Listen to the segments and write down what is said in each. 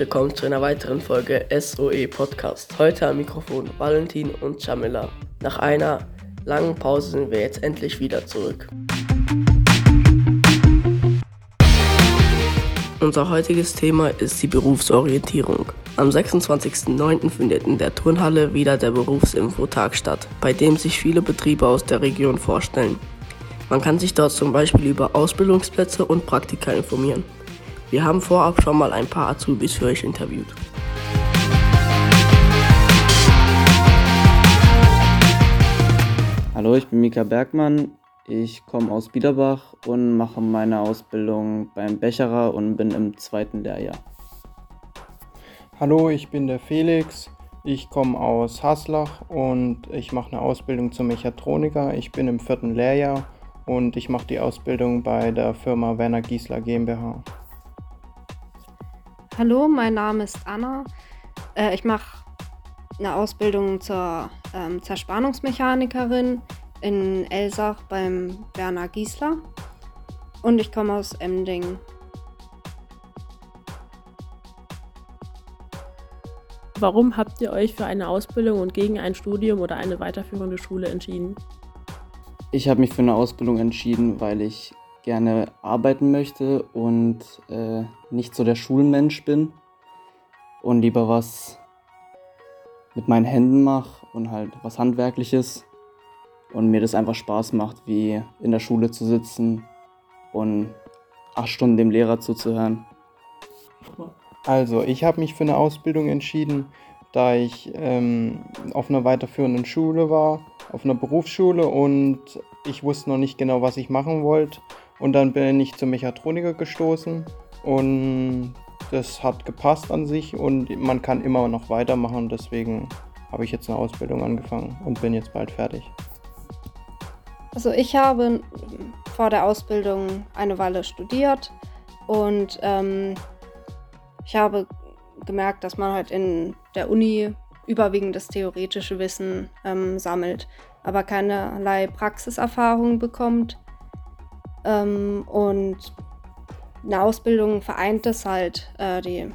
Willkommen zu einer weiteren Folge SOE Podcast. Heute am Mikrofon Valentin und Jamila. Nach einer langen Pause sind wir jetzt endlich wieder zurück. Unser heutiges Thema ist die Berufsorientierung. Am 26.09. findet in der Turnhalle wieder der Berufsinfotag statt, bei dem sich viele Betriebe aus der Region vorstellen. Man kann sich dort zum Beispiel über Ausbildungsplätze und Praktika informieren. Wir haben vorab schon mal ein paar Azubis für euch interviewt. Hallo, ich bin Mika Bergmann. Ich komme aus Biederbach und mache meine Ausbildung beim Becherer und bin im zweiten Lehrjahr. Hallo, ich bin der Felix. Ich komme aus Haslach und ich mache eine Ausbildung zum Mechatroniker. Ich bin im vierten Lehrjahr und ich mache die Ausbildung bei der Firma Werner Giesler GmbH. Hallo, mein Name ist Anna. Äh, ich mache eine Ausbildung zur ähm, Zerspannungsmechanikerin in Elsach beim Werner Giesler und ich komme aus Emding. Warum habt ihr euch für eine Ausbildung und gegen ein Studium oder eine weiterführende Schule entschieden? Ich habe mich für eine Ausbildung entschieden, weil ich gerne arbeiten möchte und äh, nicht so der Schulmensch bin und lieber was mit meinen Händen mache und halt was Handwerkliches und mir das einfach Spaß macht, wie in der Schule zu sitzen und acht Stunden dem Lehrer zuzuhören. Also, ich habe mich für eine Ausbildung entschieden, da ich ähm, auf einer weiterführenden Schule war, auf einer Berufsschule und ich wusste noch nicht genau, was ich machen wollte und dann bin ich zum Mechatroniker gestoßen und das hat gepasst an sich und man kann immer noch weitermachen. Deswegen habe ich jetzt eine Ausbildung angefangen und bin jetzt bald fertig. Also ich habe vor der Ausbildung eine Weile studiert und ähm, ich habe gemerkt, dass man halt in der Uni überwiegend das theoretische Wissen ähm, sammelt, aber keinerlei Praxiserfahrung bekommt. Ähm, und eine Ausbildung vereint das halt äh, die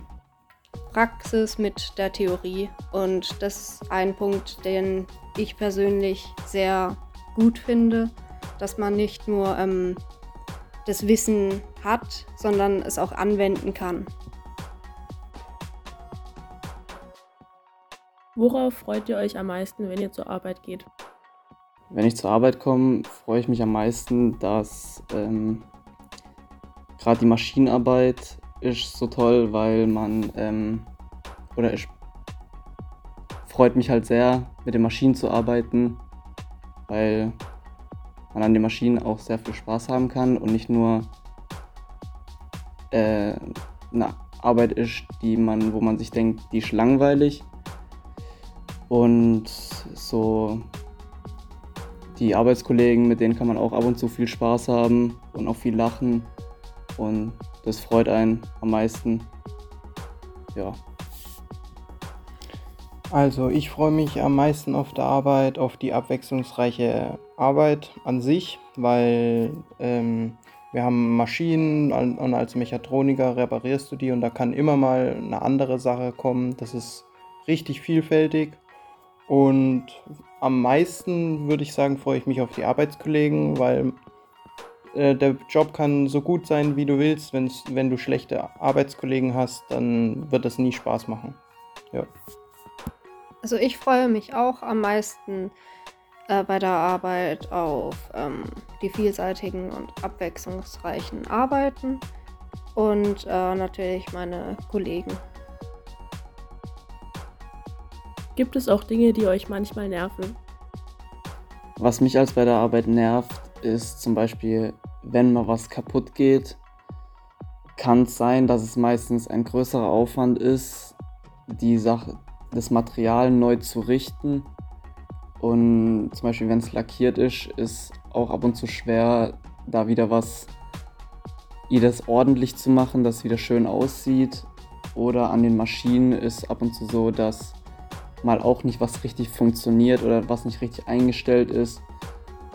Praxis mit der Theorie. Und das ist ein Punkt, den ich persönlich sehr gut finde, dass man nicht nur ähm, das Wissen hat, sondern es auch anwenden kann. Worauf freut ihr euch am meisten, wenn ihr zur Arbeit geht? Wenn ich zur Arbeit komme, freue ich mich am meisten, dass ähm, gerade die Maschinenarbeit ist so toll, weil man ähm, oder ich freut mich halt sehr, mit den Maschinen zu arbeiten, weil man an den Maschinen auch sehr viel Spaß haben kann und nicht nur äh, eine Arbeit ist, die man, wo man sich denkt, die ist langweilig. Und so die Arbeitskollegen, mit denen kann man auch ab und zu viel Spaß haben und auch viel lachen. Und das freut einen am meisten. Ja. Also ich freue mich am meisten auf der Arbeit, auf die abwechslungsreiche Arbeit an sich, weil ähm, wir haben Maschinen und als Mechatroniker reparierst du die und da kann immer mal eine andere Sache kommen. Das ist richtig vielfältig und am meisten würde ich sagen, freue ich mich auf die Arbeitskollegen, weil äh, der Job kann so gut sein, wie du willst. Wenn's, wenn du schlechte Arbeitskollegen hast, dann wird das nie Spaß machen. Ja. Also ich freue mich auch am meisten äh, bei der Arbeit auf ähm, die vielseitigen und abwechslungsreichen Arbeiten und äh, natürlich meine Kollegen. Gibt es auch Dinge, die euch manchmal nerven? Was mich als bei der Arbeit nervt, ist zum Beispiel, wenn mal was kaputt geht, kann es sein, dass es meistens ein größerer Aufwand ist, die Sache, das Material neu zu richten. Und zum Beispiel, wenn es lackiert ist, ist auch ab und zu schwer, da wieder was, jedes ordentlich zu machen, dass es wieder schön aussieht. Oder an den Maschinen ist ab und zu so, dass mal auch nicht was richtig funktioniert oder was nicht richtig eingestellt ist,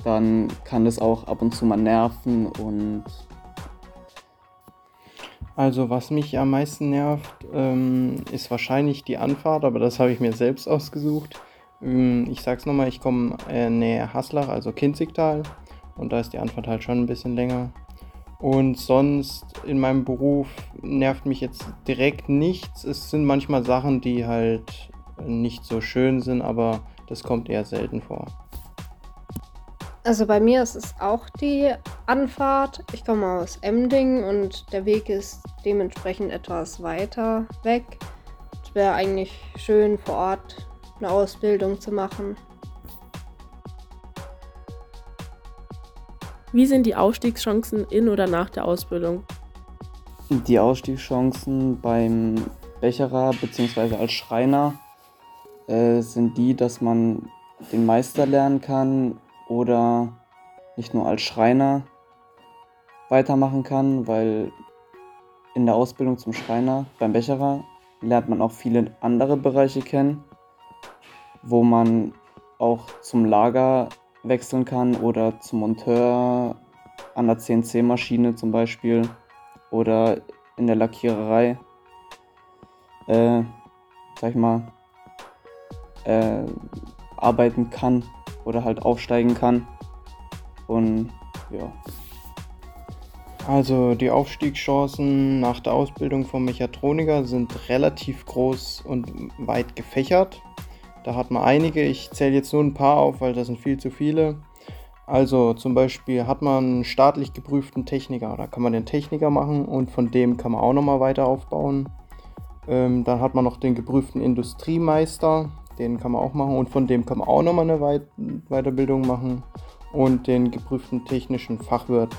dann kann das auch ab und zu mal nerven und Also was mich am meisten nervt, ähm, ist wahrscheinlich die Anfahrt, aber das habe ich mir selbst ausgesucht. Ähm, ich sag's nochmal, ich komme äh, näher Haslach, also Kinzigtal. Und da ist die Anfahrt halt schon ein bisschen länger. Und sonst in meinem Beruf nervt mich jetzt direkt nichts. Es sind manchmal Sachen, die halt nicht so schön sind, aber das kommt eher selten vor. Also bei mir ist es auch die Anfahrt. Ich komme aus Emding und der Weg ist dementsprechend etwas weiter weg. Es wäre eigentlich schön vor Ort eine Ausbildung zu machen. Wie sind die Aufstiegschancen in oder nach der Ausbildung? Die Ausstiegschancen beim Becherer bzw. als Schreiner äh, sind die, dass man den Meister lernen kann oder nicht nur als Schreiner weitermachen kann, weil in der Ausbildung zum Schreiner beim Becherer lernt man auch viele andere Bereiche kennen, wo man auch zum Lager wechseln kann oder zum Monteur an der CNC-Maschine zum Beispiel oder in der Lackiererei, äh, sag ich mal, äh, arbeiten kann oder halt aufsteigen kann. Und ja. Also die Aufstiegschancen nach der Ausbildung vom Mechatroniker sind relativ groß und weit gefächert. Da hat man einige, ich zähle jetzt nur ein paar auf, weil das sind viel zu viele. Also zum Beispiel hat man einen staatlich geprüften Techniker, da kann man den Techniker machen und von dem kann man auch nochmal weiter aufbauen. Ähm, dann hat man noch den geprüften Industriemeister, den kann man auch machen und von dem kann man auch nochmal eine Weit Weiterbildung machen und den geprüften technischen Fachwirt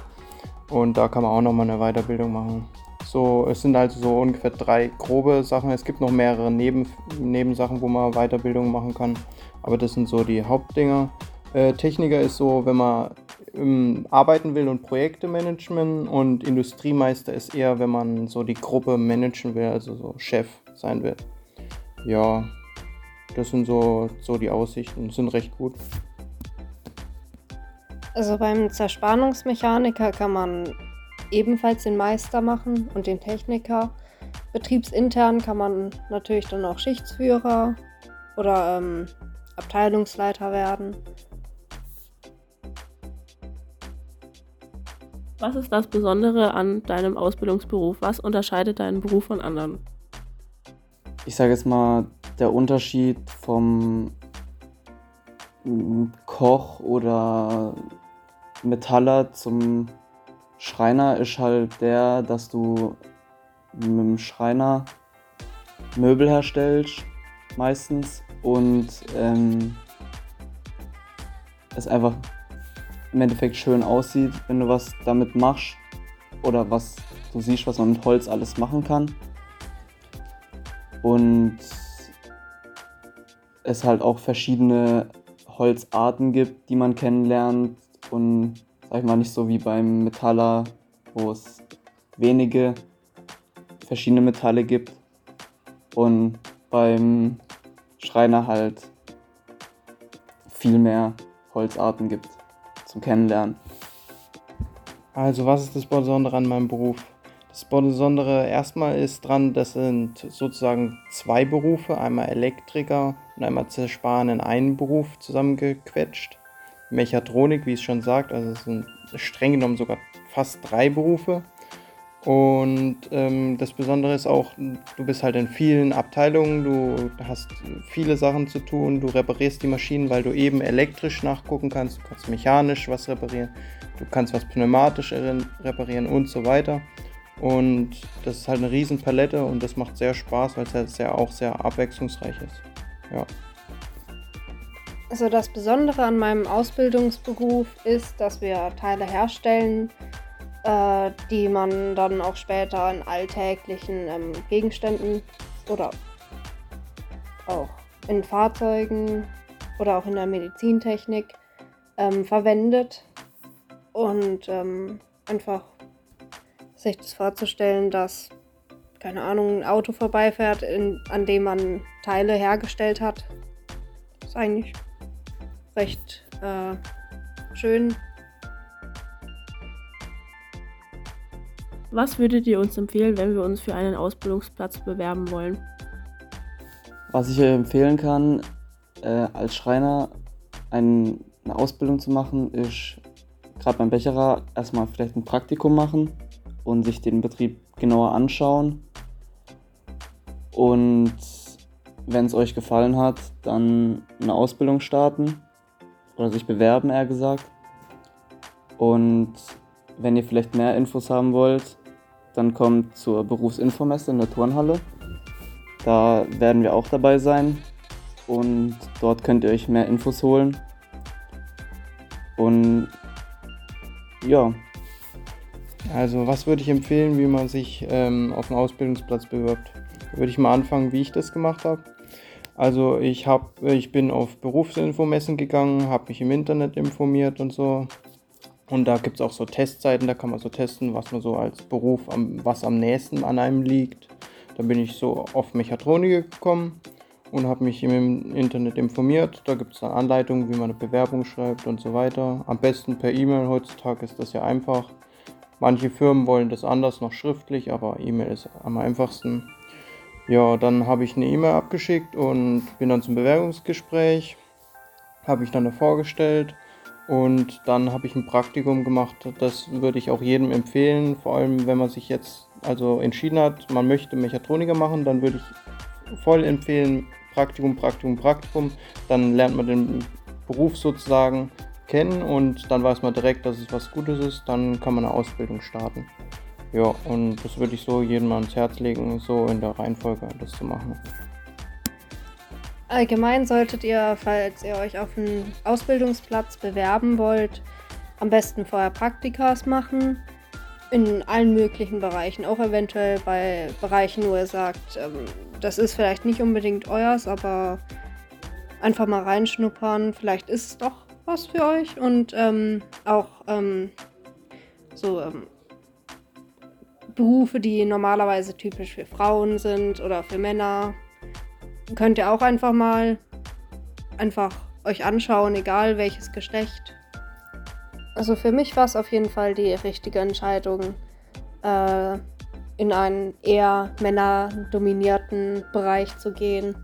und da kann man auch nochmal eine Weiterbildung machen. So, es sind also so ungefähr drei grobe Sachen. Es gibt noch mehrere Neben Nebensachen, wo man Weiterbildung machen kann. Aber das sind so die Hauptdinger. Äh, Techniker ist so, wenn man ähm, arbeiten will und Projekte managen und Industriemeister ist eher, wenn man so die Gruppe managen will, also so Chef sein will. Ja, das sind so, so die Aussichten, sind recht gut. Also beim Zerspannungsmechaniker kann man ebenfalls den Meister machen und den Techniker. Betriebsintern kann man natürlich dann auch Schichtsführer oder ähm, Abteilungsleiter werden. Was ist das Besondere an deinem Ausbildungsberuf? Was unterscheidet deinen Beruf von anderen? Ich sage jetzt mal, der Unterschied vom Koch oder Metaller zum Schreiner ist halt der, dass du mit dem Schreiner Möbel herstellst, meistens, und ähm, es einfach im Endeffekt schön aussieht, wenn du was damit machst oder was du siehst, was man mit Holz alles machen kann. Und es halt auch verschiedene Holzarten gibt, die man kennenlernt und sag ich mal nicht so wie beim Metaller, wo es wenige verschiedene Metalle gibt und beim Schreiner halt viel mehr Holzarten gibt zum Kennenlernen. Also was ist das Besondere an meinem Beruf? Das Besondere erstmal ist dran, das sind sozusagen zwei Berufe, einmal Elektriker und einmal Zersparen in einen Beruf zusammengequetscht. Mechatronik, wie es schon sagt, also es sind streng genommen sogar fast drei Berufe. Und ähm, das Besondere ist auch, du bist halt in vielen Abteilungen, du hast viele Sachen zu tun, du reparierst die Maschinen, weil du eben elektrisch nachgucken kannst, du kannst mechanisch was reparieren, du kannst was pneumatisch reparieren und so weiter. Und das ist halt eine riesen Palette und das macht sehr Spaß, weil es halt sehr, auch sehr abwechslungsreich ist. Ja. Also das Besondere an meinem Ausbildungsberuf ist, dass wir Teile herstellen, äh, die man dann auch später in alltäglichen ähm, Gegenständen oder auch in Fahrzeugen oder auch in der Medizintechnik ähm, verwendet. Und ähm, einfach sich das vorzustellen, dass, keine Ahnung, ein Auto vorbeifährt, in, an dem man Teile hergestellt hat. Ist eigentlich recht äh, schön. Was würdet ihr uns empfehlen, wenn wir uns für einen Ausbildungsplatz bewerben wollen? Was ich euch empfehlen kann, äh, als Schreiner ein, eine Ausbildung zu machen, ist gerade beim Becherer erstmal vielleicht ein Praktikum machen und sich den Betrieb genauer anschauen. Und wenn es euch gefallen hat, dann eine Ausbildung starten oder sich bewerben, eher gesagt. Und wenn ihr vielleicht mehr Infos haben wollt, dann kommt zur Berufsinfomesse in der Turnhalle. Da werden wir auch dabei sein und dort könnt ihr euch mehr Infos holen. Und ja. Also was würde ich empfehlen, wie man sich ähm, auf einen Ausbildungsplatz bewirbt? Würde ich mal anfangen, wie ich das gemacht habe. Also ich, hab, ich bin auf Berufsinfomessen gegangen, habe mich im Internet informiert und so. Und da gibt es auch so Testzeiten, da kann man so testen, was man so als Beruf, am, was am nächsten an einem liegt. Da bin ich so auf Mechatronik gekommen und habe mich im Internet informiert. Da gibt es dann Anleitungen, wie man eine Bewerbung schreibt und so weiter. Am besten per E-Mail, heutzutage ist das ja einfach. Manche Firmen wollen das anders, noch schriftlich, aber E-Mail ist am einfachsten. Ja, dann habe ich eine E-Mail abgeschickt und bin dann zum Bewerbungsgespräch, habe ich dann da vorgestellt und dann habe ich ein Praktikum gemacht. Das würde ich auch jedem empfehlen, vor allem wenn man sich jetzt also entschieden hat, man möchte Mechatroniker machen, dann würde ich voll empfehlen, Praktikum, Praktikum, Praktikum. Dann lernt man den Beruf sozusagen kennen und dann weiß man direkt, dass es was Gutes ist. Dann kann man eine Ausbildung starten. Ja, und das würde ich so jedem ans Herz legen, so in der Reihenfolge das zu machen. Allgemein solltet ihr, falls ihr euch auf einen Ausbildungsplatz bewerben wollt, am besten vorher Praktikas machen. In allen möglichen Bereichen, auch eventuell bei Bereichen, wo ihr sagt, ähm, das ist vielleicht nicht unbedingt euers, aber einfach mal reinschnuppern. Vielleicht ist es doch was für euch. Und ähm, auch ähm, so ähm, Berufe, die normalerweise typisch für Frauen sind oder für Männer, könnt ihr auch einfach mal einfach euch anschauen, egal welches Geschlecht. Also für mich war es auf jeden Fall die richtige Entscheidung, äh, in einen eher männerdominierten Bereich zu gehen.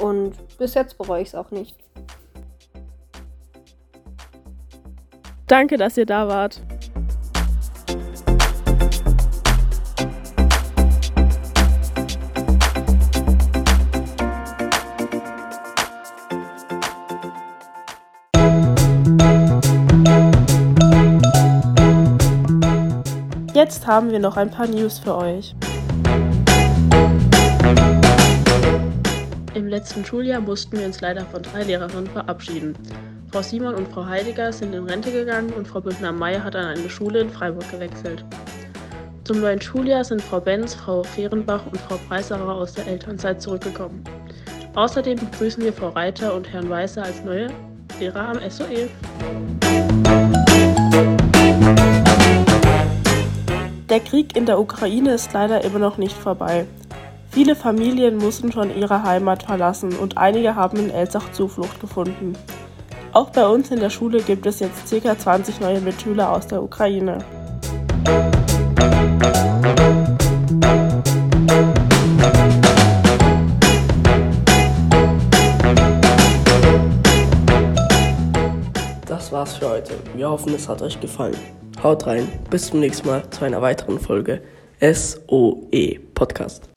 Und bis jetzt bereue ich es auch nicht. Danke, dass ihr da wart. Jetzt haben wir noch ein paar News für euch. Im letzten Schuljahr mussten wir uns leider von drei Lehrerinnen verabschieden. Frau Simon und Frau Heidegger sind in Rente gegangen und Frau Bündner-Meyer hat an eine Schule in Freiburg gewechselt. Zum neuen Schuljahr sind Frau Benz, Frau Fehrenbach und Frau Preiserer aus der Elternzeit zurückgekommen. Außerdem begrüßen wir Frau Reiter und Herrn Weißer als neue Lehrer am SOE. Der Krieg in der Ukraine ist leider immer noch nicht vorbei. Viele Familien mussten schon ihre Heimat verlassen und einige haben in Elsach Zuflucht gefunden. Auch bei uns in der Schule gibt es jetzt ca. 20 neue Mitschüler aus der Ukraine. Das war's für heute. Wir hoffen, es hat euch gefallen. Haut rein, bis zum nächsten Mal zu einer weiteren Folge SOE Podcast.